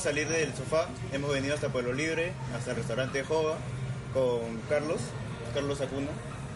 salir del sofá, hemos venido hasta Pueblo Libre, hasta el restaurante Jova, con Carlos, Carlos Acuna.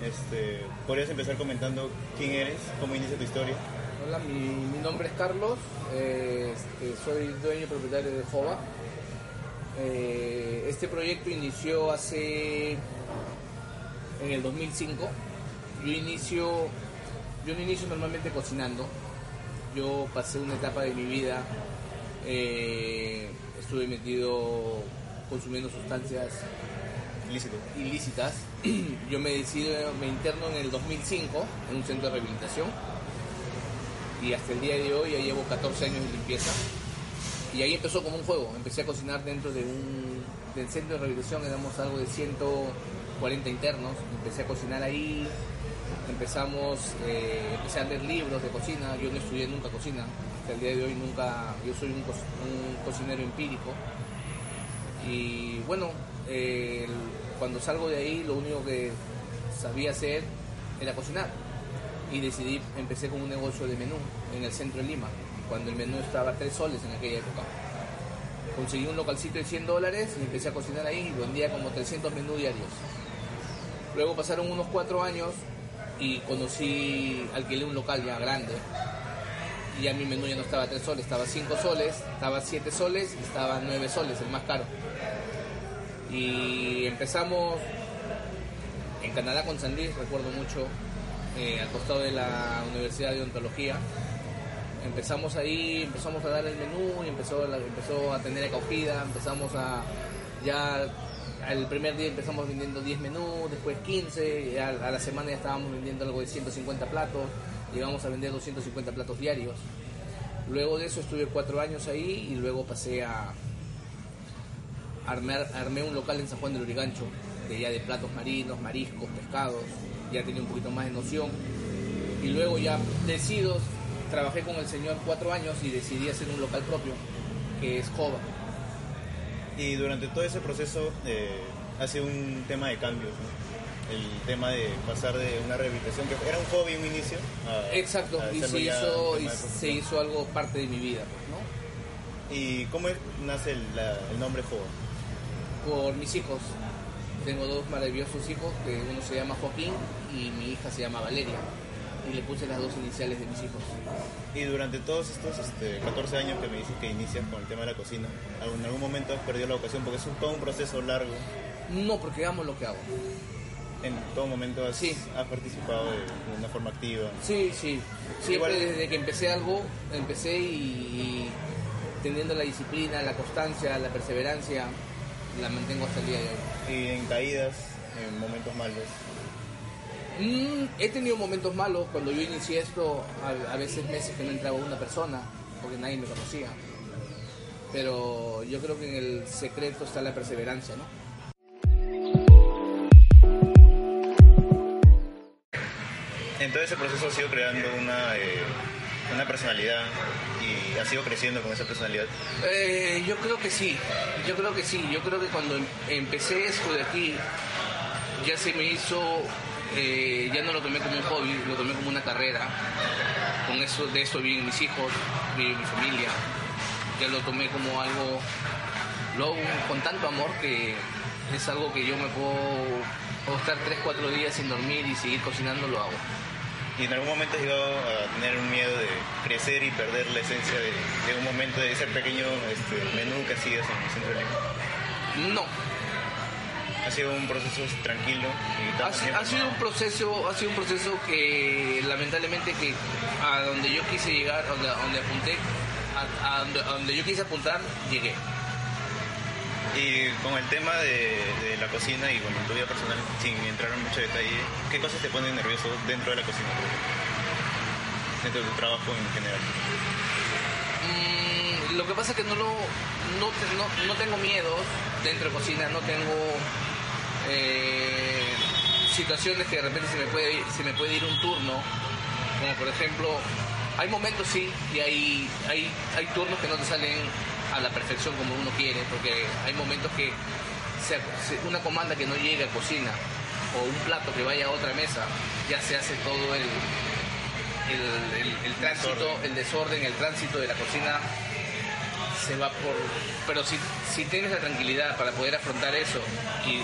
Este, ¿Podrías empezar comentando quién eres, cómo inicia tu historia? Hola, mi, nombre es Carlos, este, soy dueño y propietario de Jova. Eh, este proyecto inició hace en el 2005. Yo inicio, yo no inicio normalmente cocinando. Yo pasé una etapa de mi vida, eh, estuve metido consumiendo sustancias Ilícito. ilícitas. Yo me decido, me interno en el 2005 en un centro de rehabilitación y hasta el día de hoy ya llevo 14 años de limpieza. Y ahí empezó como un juego. Empecé a cocinar dentro de un del centro de rehabilitación, éramos algo de 140 internos. Empecé a cocinar ahí, empezamos, eh, empecé a leer libros de cocina. Yo no estudié nunca cocina. Hasta el día de hoy nunca, yo soy un, co- un cocinero empírico. Y bueno, eh, cuando salgo de ahí lo único que sabía hacer era cocinar. Y decidí, empecé con un negocio de menú en el centro de Lima, cuando el menú estaba a 3 soles en aquella época. Conseguí un localcito de 100 dólares y empecé a cocinar ahí y vendía como 300 menús diarios. Luego pasaron unos 4 años y conocí, alquilé un local ya grande. Y ya mi menú ya no estaba a 3 soles, estaba a 5 soles, estaba a 7 soles y estaba a 9 soles, el más caro. Y empezamos en Canadá con Sandís, recuerdo mucho, eh, al costado de la Universidad de Odontología. Empezamos ahí, empezamos a dar el menú y empezó, empezó a tener acogida, empezamos a ya el primer día empezamos vendiendo 10 menús, después 15, y a, la semana ya estábamos vendiendo algo de 150 platos, llegamos a vender 250 platos diarios. Luego de eso estuve cuatro años ahí y luego pasé a, armar, armé un local en San Juan del Urigancho, de ya de platos marinos, mariscos, pescados, ya tenía un poquito más de noción. Y luego ya decido, trabajé con el señor cuatro años y decidí hacer un local propio, que es Jova. Y durante todo ese proceso eh, ha sido un tema de cambios, ¿no? El tema de pasar de una rehabilitación que era un hobby en un inicio a, Exacto, a y se hizo, y se hizo algo parte de mi vida, pues, ¿no? ¿Y cómo es- nace el, la- el nombre Jova? Por mis hijos. Tengo dos maravillosos hijos, que uno se llama Joaquín y mi hija se llama Valeria. Y le puse las dos iniciales de mis hijos. Y durante todos estos este, 14 años que me dices que inicias con el tema de la cocina, ¿en algún momento has perdido la ocasión? Porque es un- todo un proceso largo. No, porque amo lo que hago. En todo momento has, Sí. has participado de, de una forma activa. Sí, sí. Siempre Igual- desde que empecé algo, empecé y, y teniendo la disciplina, la constancia, la perseverancia, la mantengo hasta el día de hoy. Y en caídas, en momentos malos. Mm, he tenido momentos malos cuando yo inicié esto, a, a veces meses que no entraba una persona, porque nadie me conocía. Pero yo creo que en el secreto está la perseverancia, ¿no? En todo ese proceso has ido creando una, eh, una personalidad y has ido creciendo con esa personalidad. Eh, yo creo que sí, yo creo que sí, yo creo que cuando em- empecé esto de aquí, ya se me hizo, eh, ya no lo tomé como un hobby, lo tomé como una carrera. Con eso, de eso viven mis hijos, vive mi familia. Ya lo tomé como algo, lo con tanto amor que es algo que yo me puedo, puedo estar 3, 4 días sin dormir y seguir cocinando, lo hago. Y en algún momento has llegado a tener un miedo de crecer y perder la esencia de, de un momento de ese pequeño este, menú que hacías en el centro de. No, Ha sido un proceso tranquilo y Ha, ha sido un proceso, ha sido un proceso que lamentablemente que a donde yo quise llegar, a donde, a donde apunté, a, a donde, a donde yo quise apuntar, llegué. Y con el tema de, de la cocina y bueno, tu vida personal, sin entrar en mucho detalle, ¿qué cosas te ponen nervioso dentro de la cocina? Dentro de tu trabajo en general. Mm, lo que pasa es que no lo, no, no, no tengo miedos dentro de cocina, no tengo eh, situaciones que de repente se me puede ir- se me puede ir un turno, como por ejemplo, hay momentos sí y hay, hay, hay turnos que no te salen a la perfección como uno quiere, porque hay momentos que se- una comanda que no llega a cocina o un plato que vaya a otra mesa, ya se hace todo el, el, el- el tránsito, Desorden. el desorden, el tránsito de la cocina se va por... Pero si, si tienes la tranquilidad para poder afrontar eso y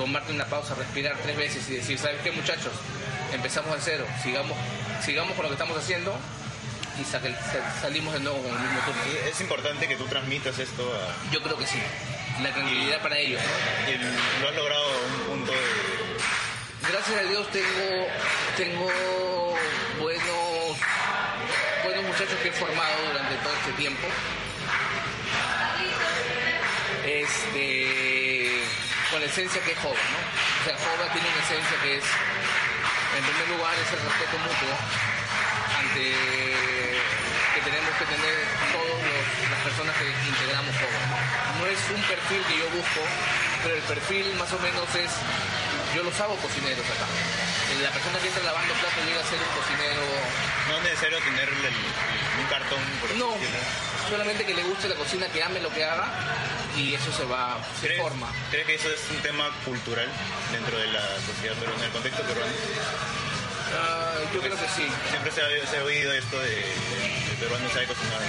tomarte una pausa, respirar tres veces y decir, ¿sabes qué muchachos? Empezamos de cero, sigamos, sigamos con lo que estamos haciendo y sa- sa- salimos de nuevo con el mismo turno. Es importante que tú transmitas esto a... Yo creo que sí. La tranquilidad para ellos, ¿no? y lo has logrado a un punto de... Gracias a Dios tengo, tengo buenos, buenos muchachos que he formado durante todo este tiempo. Este, con la esencia que es Jova, ¿no? O sea, Jova tiene una esencia que es, en primer lugar, es el respeto mutuo ante que tenemos que tener todas las personas que integramos Jova. No es un perfil que yo busco, pero el perfil más o menos es, yo los hago cocineros acá. La persona que entra lavando platos llega a ser un cocinero, No es necesario tener el- el- un cartón, por no, solamente que le guste la cocina, que ame lo que haga y eso se va, se ¿Crees, forma. ¿Crees que eso es un tema cultural dentro de la sociedad peruana, en el contexto peruano? Ah, yo creo que sí. Siempre se ha, se ha oído esto de el peruano sabe cocinar.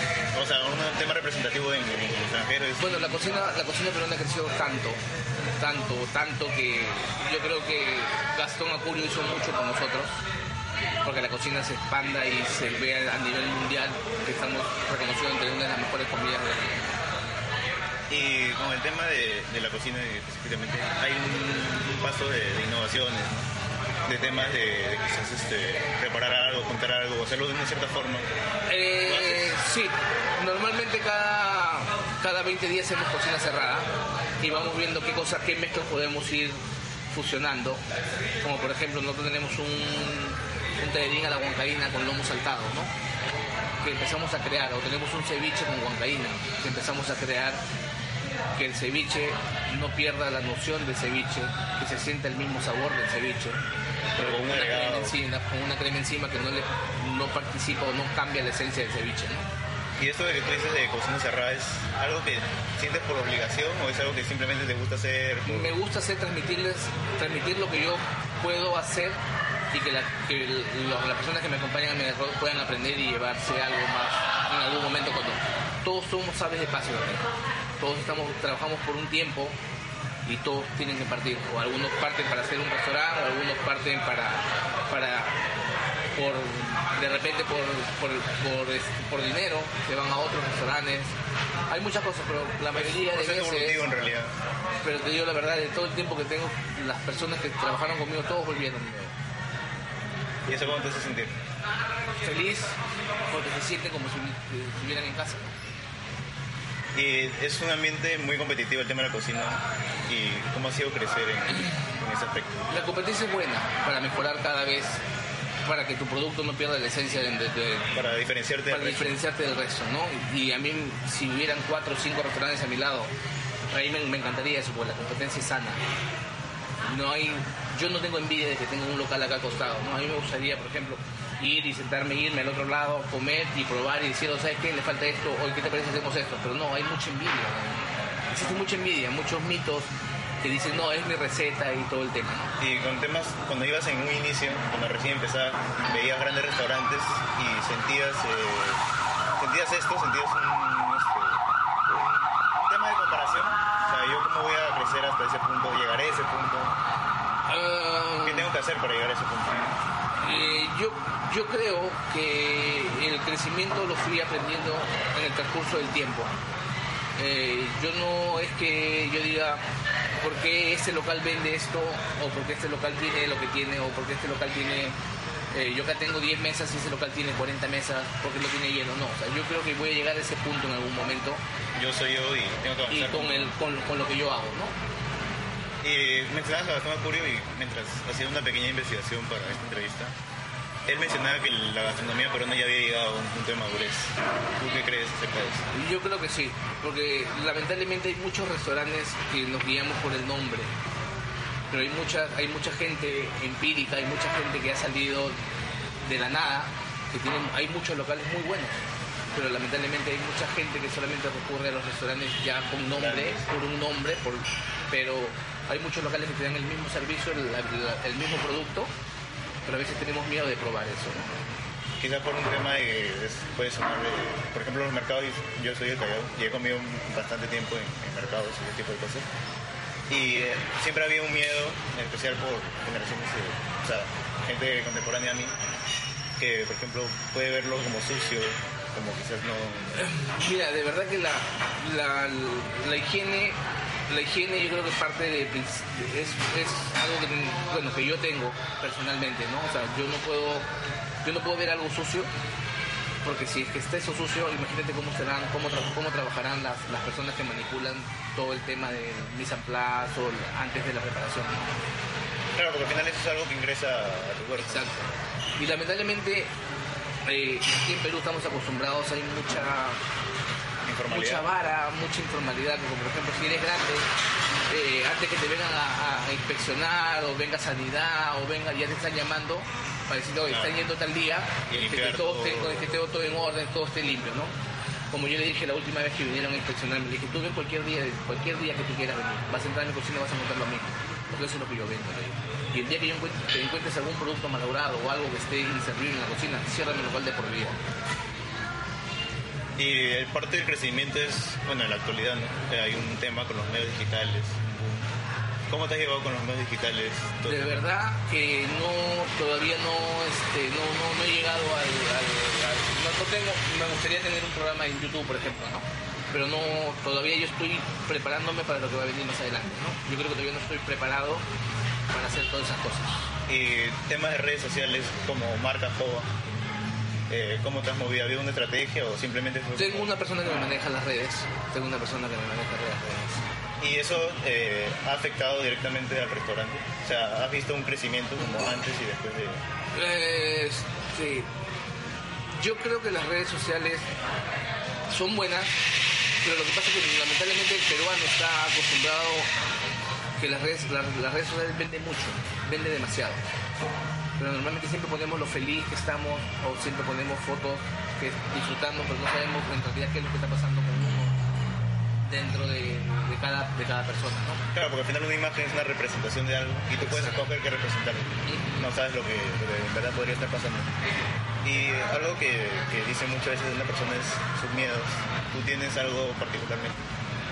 O sea, un tema representativo en, en el extranjero es... Bueno, la cocina, la cocina peruana ha crecido tanto, tanto, tanto que yo creo que Gastón Acurio hizo mucho con nosotros, porque la cocina se expanda y se vea a nivel mundial que estamos reconocidos entre una de las mejores comidas del mundo. Y con el tema de, de la cocina específicamente, hay un, un paso de, de innovaciones, ¿no? de temas de, de quizás este, preparar algo, contar algo, hacerlo de una cierta forma. Eh, sí, normalmente cada, cada 20 días hacemos cocina cerrada y vamos viendo qué cosas, qué mezclas podemos ir fusionando. Como por ejemplo, nosotros tenemos un, un tallerín a la huancaína con lomo saltado, ¿no? Que empezamos a crear, o tenemos un ceviche con huancaína, que empezamos a crear que el ceviche no pierda la noción del ceviche, que se sienta el mismo sabor del ceviche, pero con un una, crema encima, con una crema encima que no le no participa o no cambia la esencia del ceviche. ¿no? Y esto de que tú dices de cocina cerrada, ¿es algo que sientes por obligación o es algo que simplemente te gusta hacer? por- Me gusta hacer transmitirles, transmitir lo que yo puedo hacer y que, la, que el- lo- las personas que me acompañan a mi alrededor puedan aprender y llevarse algo más en algún momento cuando todos somos aves de también. Todos estamos, trabajamos por un tiempo y todos tienen que partir. O algunos parten para hacer un restaurante, o algunos parten para, para por de repente por, por, por, por dinero, se van a otros restaurantes. Hay muchas cosas, pero la mayoría de veces evolutivo en realidad. pero te digo la verdad, de todo el tiempo que tengo, las personas que trabajaron conmigo, todos volvieron. ¿Y eso cómo te hace sentir? Feliz, porque se sienten como si estuvieran en casa. Y es un ambiente muy competitivo el tema de la cocina y cómo ha sido crecer en, en ese aspecto. La competencia es buena para mejorar cada vez, para que tu producto no pierda la esencia de, de- de- Para diferenciarte del para resto. diferenciarte del resto, ¿no? Y a mí, si hubieran cuatro o cinco restaurantes a mi lado, a mí me, me encantaría eso, porque la competencia es sana. No hay, yo no tengo envidia de que tenga un local acá al costado, ¿no? A mí me gustaría, por ejemplo, ir y sentarme, irme al otro lado, comer y probar y decir, "Oh, ¿sabes qué? Le falta esto, hoy ¿qué te parece hacemos esto? Pero no, hay mucha envidia. Existe mucha envidia, muchos mitos que dicen, no, es mi receta y todo el tema. Y con temas, cuando ibas en un inicio, cuando recién empezabas, veías grandes restaurantes y sentías, eh, sentías esto, sentías un, este, un tema de comparación. O sea, yo cómo voy a crecer hasta ese punto, llegaré a ese punto. Ah, ¿Qué tengo que hacer para llegar a ese punto? Eh, yo, yo creo que el crecimiento lo fui aprendiendo en el transcurso del tiempo. Eh, yo no es que yo diga por qué este local vende esto o por qué este local tiene lo que tiene o por qué este local tiene... eh, yo acá tengo 10 mesas y ese local tiene 40 mesas porque lo tiene lleno. No, o sea, yo creo que voy a llegar a ese punto en algún momento Yo soy yo y tengo que y avanzar. con, el, con, con lo que yo hago, ¿no? Y mencionabas a Gastón Acurio y mientras hacía una pequeña investigación para esta entrevista, él mencionaba que la gastronomía peruana ya había llegado a un punto de madurez. ¿Tú qué crees acerca de eso? Yo creo que sí, porque lamentablemente hay muchos restaurantes que nos guiamos por el nombre, pero hay mucha, hay mucha gente empírica, hay mucha gente que ha salido de la nada, que tienen, hay muchos locales muy buenos, pero lamentablemente hay mucha gente que solamente recurre a los restaurantes ya con nombre, por un nombre, por, pero hay muchos locales que te dan el mismo servicio, el, mismo producto, pero a veces tenemos miedo de probar eso. ¿no? quizás por un tema de que puede sonar, de- por ejemplo, los mercados, yo soy de Callao y he comido bastante tiempo en, en mercados y ese tipo de cosas. Y eh, siempre había un miedo, en especial por generaciones, de- o sea, gente contemporánea a mí, que por ejemplo puede verlo como sucio, como quizás no... Mira, de verdad que la, la, la higiene, la higiene yo creo que parte de, es, es algo que, bueno, que yo tengo personalmente, ¿no? O sea, yo no puedo, yo no puedo ver algo sucio, porque si es que está eso sucio, imagínate cómo serán, cómo, tra- cómo trabajarán las, las personas que manipulan todo el tema del mise en place o antes de la preparación. ¿no? Claro, porque al final eso es algo que ingresa a tu cuerpo. Exacto. Y lamentablemente eh, aquí en Perú estamos acostumbrados, hay mucha. Mucha vara, mucha informalidad, como por ejemplo si eres grande, eh, antes que te vengan a, a inspeccionar o venga sanidad o venga, ya te están llamando para decirte, oye, están yendo tal día, Y que, que todo esté, que esté todo en orden, todo esté limpio, ¿no? Como yo le dije la última vez que vinieron a inspeccionarme, le dije, tú ven cualquier día, cualquier día que tú quieras venir, vas a entrar en mi cocina y vas a encontrar lo mismo, porque eso es lo que yo vendo. Y el día que yo encuentre, que encuentres algún producto malogrado o algo que esté inservible en la cocina, cierra mi local de por vida. Y el parte del crecimiento es, bueno, en la actualidad, ¿no? Hay un tema con los medios digitales. ¿Cómo te has llevado con los medios digitales? Todo- De verdad que no, todavía no, este, no, no, no he llegado al, al- al- no, no tengo, me gustaría tener un programa en YouTube, por ejemplo, ¿no? Pero no, todavía yo estoy preparándome para lo que va a venir más adelante, ¿no? Yo creo que todavía no estoy preparado para hacer todas esas cosas. Y temas de redes sociales como marca Jova. Eh, ¿Cómo te has movido? ¿Ha habido una estrategia o simplemente fue Tengo como- una persona que me maneja las redes, tengo una persona que me maneja las redes. ¿Y eso eh, ha afectado directamente al restaurante? O sea, ¿has visto un crecimiento como antes y después de...? Este, yo creo que las redes sociales son buenas, pero lo que pasa es que lamentablemente el peruano está acostumbrado que las redes, las, las redes sociales venden mucho, venden demasiado. Pero normalmente siempre ponemos lo feliz que estamos o siempre ponemos fotos que disfrutando, pero no sabemos en realidad qué es lo que está pasando con uno dentro de, de cada, de cada persona, ¿no? Claro, porque al final una imagen es una representación de algo y tú puedes escoger qué representar. No sabes lo que, lo que en verdad podría estar pasando. Y algo que, que dice muchas veces una persona es sus miedos. ¿Tú tienes algo particularmente?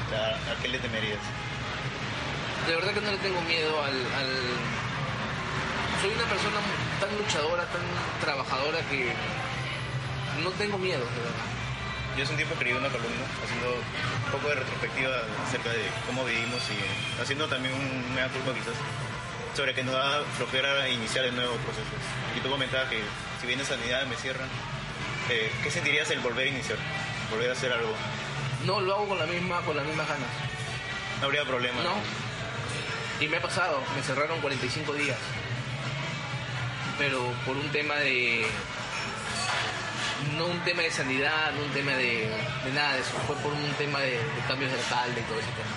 Sea, ¿A qué le temerías? de verdad que no le tengo miedo al, al- Soy una persona tan luchadora, tan trabajadora que no tengo miedo, de verdad. Yo hace un tiempo escribí una columna haciendo un poco de retrospectiva acerca de cómo vivimos y haciendo también un mea culpa quizás sobre que nos da flojera iniciar de nuevos procesos. Y tú comentabas que si viene sanidad me cierran, eh, ¿qué sentirías el volver a iniciar? Volver a hacer algo. No lo hago con la misma, con las mismas ganas. No habría problema. No. Y me ha pasado, me cerraron 45 días. Pero por un tema de. No un tema de sanidad, no un tema de, de nada de eso. Fue por un tema de, de cambios de alcalde y todo ese tema.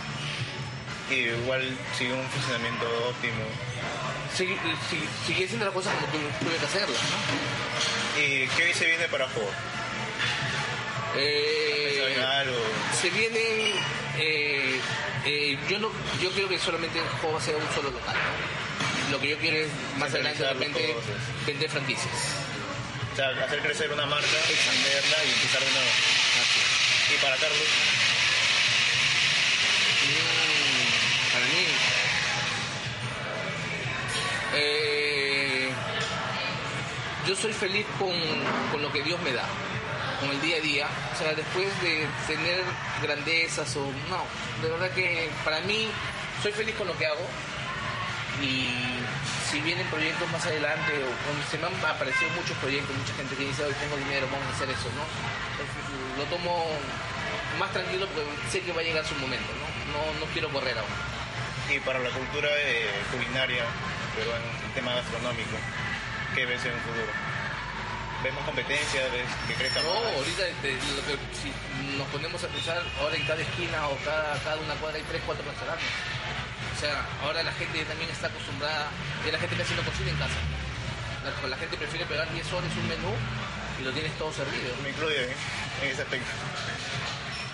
Y igual sigue un funcionamiento óptimo. Sigue, sigue, sigue haciendo las cosas como tu- tuve que hacerlas, ¿no? ¿Y qué se viene para juego? Eh, se vienen eh, eh, yo no yo creo que solamente el juego va a ser un solo local ¿no? Lo que yo quiero es más adelante de repente vender franquicias. O sea, hacer crecer una marca, expanderla y empezar de nuevo. Y para Carlos, Mm, para mí. Eh, yo soy feliz con, con lo que Dios me da con el día a día. O sea después de tener grandezas o no de verdad que para mí soy feliz con lo que hago y si vienen proyectos más adelante o cuando se me han aparecido muchos proyectos mucha gente que dice hoy tengo dinero vamos a hacer eso no Entonces, lo tomo más tranquilo porque sé que va a llegar su momento no no, no quiero correr aún y para la cultura eh, culinaria, pero en el tema gastronómico, ¿qué ves en un futuro? ¿Ves más competencia? ¿Ves que crezca No, más? ahorita lo que, si nos ponemos a pensar, ahora en cada esquina o cada, cada una cuadra hay tres, cuatro restaurantes. Sea, ahora la gente también está acostumbrada, ya la gente casi no cocina en casa. La, la gente prefiere pegar 10 horas un menú y lo tienes todo servido. Me incluye ¿eh? en ese aspecto.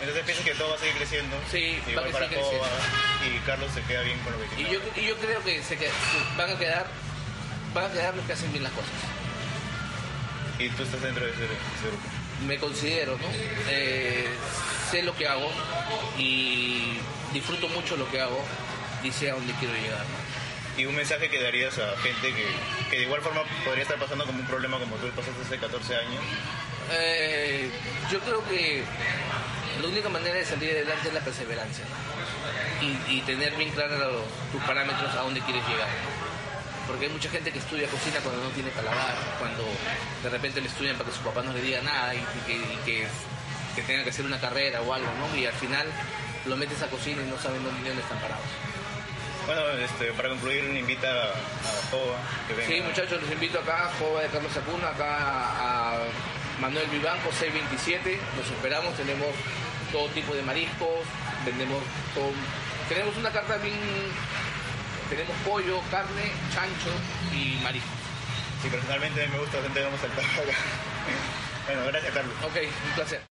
Entonces piensas que todo va a seguir creciendo. Sí, va a para y Carlos se queda bien con lo que Y tiene. yo, y yo creo que se que van a quedar van a quedar los que hacen bien las cosas. Y tú estás dentro de ese, ese grupo. Me considero, ¿no? Eh, sé lo que hago y disfruto mucho lo que hago y sé a dónde quiero llegar. ¿no? Y un mensaje que darías a gente que, que de igual forma podría estar pasando como un problema como tú pasaste hace 14 años. Eh, yo creo que la única manera de salir adelante es la perseverancia ¿no? y, y tener bien claros tus parámetros a dónde quieres llegar. ¿no? Porque hay mucha gente que estudia cocina cuando no tiene paladar, cuando de repente le estudian para que su papá no le diga nada y, y que, y que, que tenga que hacer una carrera o algo, ¿no? Y al final lo metes a cocina y no saben dónde, dónde están parados. Bueno, este, para concluir, invita a Jova que venga. Sí, muchachos, los invito acá, Jova de Carlos Acuna, acá a Manuel Vivanco, 627. Los esperamos, tenemos todo tipo de mariscos, vendemos todo. Tenemos una carta bien. Tenemos pollo, carne, chancho y mariscos. Sí, personalmente me gusta bastante vamos al acá. Bueno, gracias Carlos. Ok, un placer.